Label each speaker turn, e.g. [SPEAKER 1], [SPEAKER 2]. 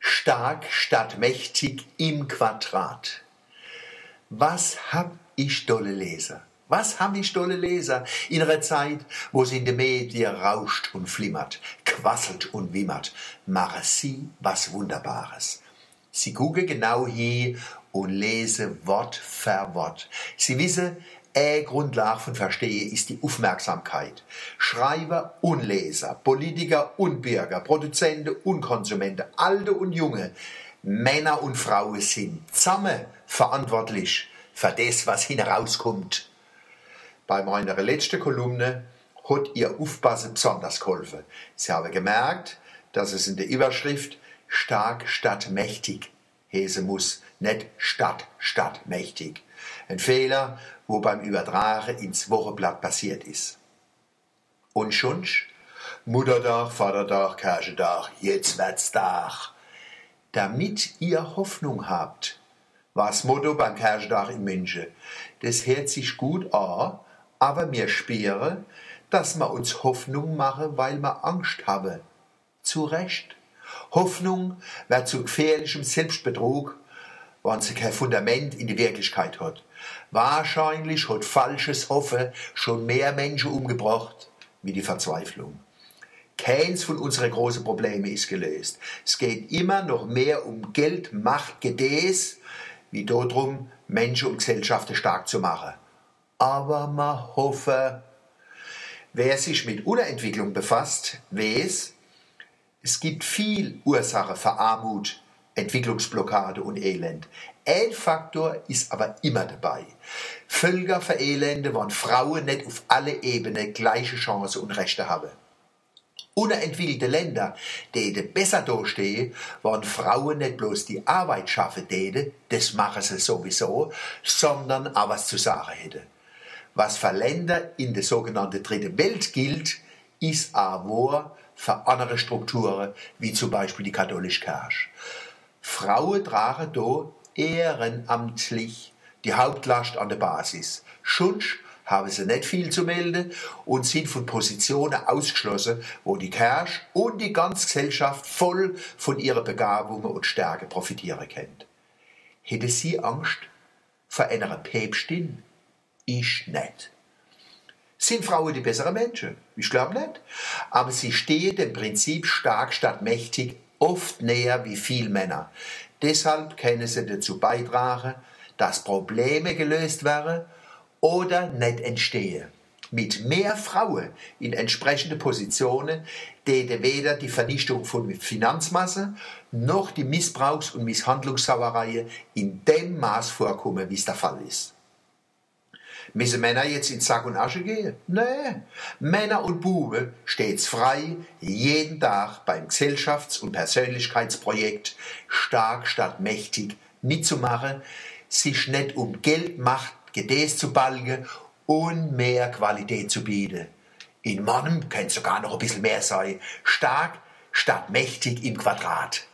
[SPEAKER 1] Stark statt mächtig im Quadrat. Was hab ich dolle Leser? Was haben ich dolle Leser in einer Zeit, wo es in den Medien rauscht und flimmert, quasselt und wimmert, machen sie was Wunderbares. Sie gucken genau hier und lesen Wort für Wort. Sie wissen, eine Grundlage von Verstehen ist die Aufmerksamkeit. Schreiber und Leser, Politiker und Bürger, Produzenten und Konsumenten, Alte und Junge, Männer und Frauen sind zusammen verantwortlich für das, was herauskommt. Bei meiner letzten Kolumne hat ihr Aufpassen besonders geholfen. Sie haben gemerkt, dass es in der Überschrift stark statt mächtig hese muss, nicht statt statt mächtig. Ein Fehler, wo beim Übertragen ins Wochenblatt passiert ist. Und schonsch? Muttertag, Vatertag, Kirchentag, jetzt wird's Tag. Damit ihr Hoffnung habt, war das Motto beim Kirchentag in München. Das hört sich gut an, aber mir spüren, dass wir uns Hoffnung machen, weil wir Angst haben. Zu Recht. Hoffnung wird zu gefährlichem Selbstbetrug, wenn sie kein Fundament in die Wirklichkeit hat. Wahrscheinlich hat falsches Hoffen schon mehr Menschen umgebracht wie die Verzweiflung. Keins von unseren großen Problemen ist gelöst. Es geht immer noch mehr um Geld, Macht, Gedäß, wie darum, Menschen und Gesellschaften stark zu machen. Aber man hoffe, wer sich mit Unterentwicklung befasst, weiß, es gibt viel Ursache für Armut, Entwicklungsblockade und Elend. Ein Faktor ist aber immer dabei. Völker verelende, wann Frauen nicht auf alle Ebenen gleiche Chancen und Rechte haben. Unterentwickelte Länder, die besser dastehen, wann Frauen nicht bloß die Arbeit schaffen täten, das machen sie sowieso, sondern auch was zu sagen hätten. Was für Länder in der sogenannten Dritten Welt gilt, ist aber für andere Strukturen, wie zum Beispiel die katholische Kirche. Frauen tragen da ehrenamtlich die Hauptlast an der Basis. Schunsch haben sie nicht viel zu melden und sind von Positionen ausgeschlossen, wo die Kirche und die ganze Gesellschaft voll von ihrer Begabungen und Stärke profitieren können. Hätte sie Angst vor einer Päpstin? Ich nicht. Sind Frauen die besseren Menschen? Ich glaube nicht. Aber sie stehen dem Prinzip stark statt mächtig oft näher wie viel Männer. Deshalb können sie dazu beitragen, dass Probleme gelöst werden oder nicht entstehen. Mit mehr Frauen in entsprechende Positionen täte weder die Vernichtung von Finanzmasse noch die Missbrauchs- und Misshandlungssauereien in dem Maß vorkommen, wie es der Fall ist. Müssen Männer jetzt in Sack und Asche gehen? Nee. Männer und Buben stets frei, jeden Tag beim Gesellschafts- und Persönlichkeitsprojekt stark statt mächtig mitzumachen, sich nicht um Geld, Macht, Gedäß zu balgen und mehr Qualität zu bieten. In Mannem könnte sogar noch ein bisschen mehr sein. Stark statt mächtig im Quadrat.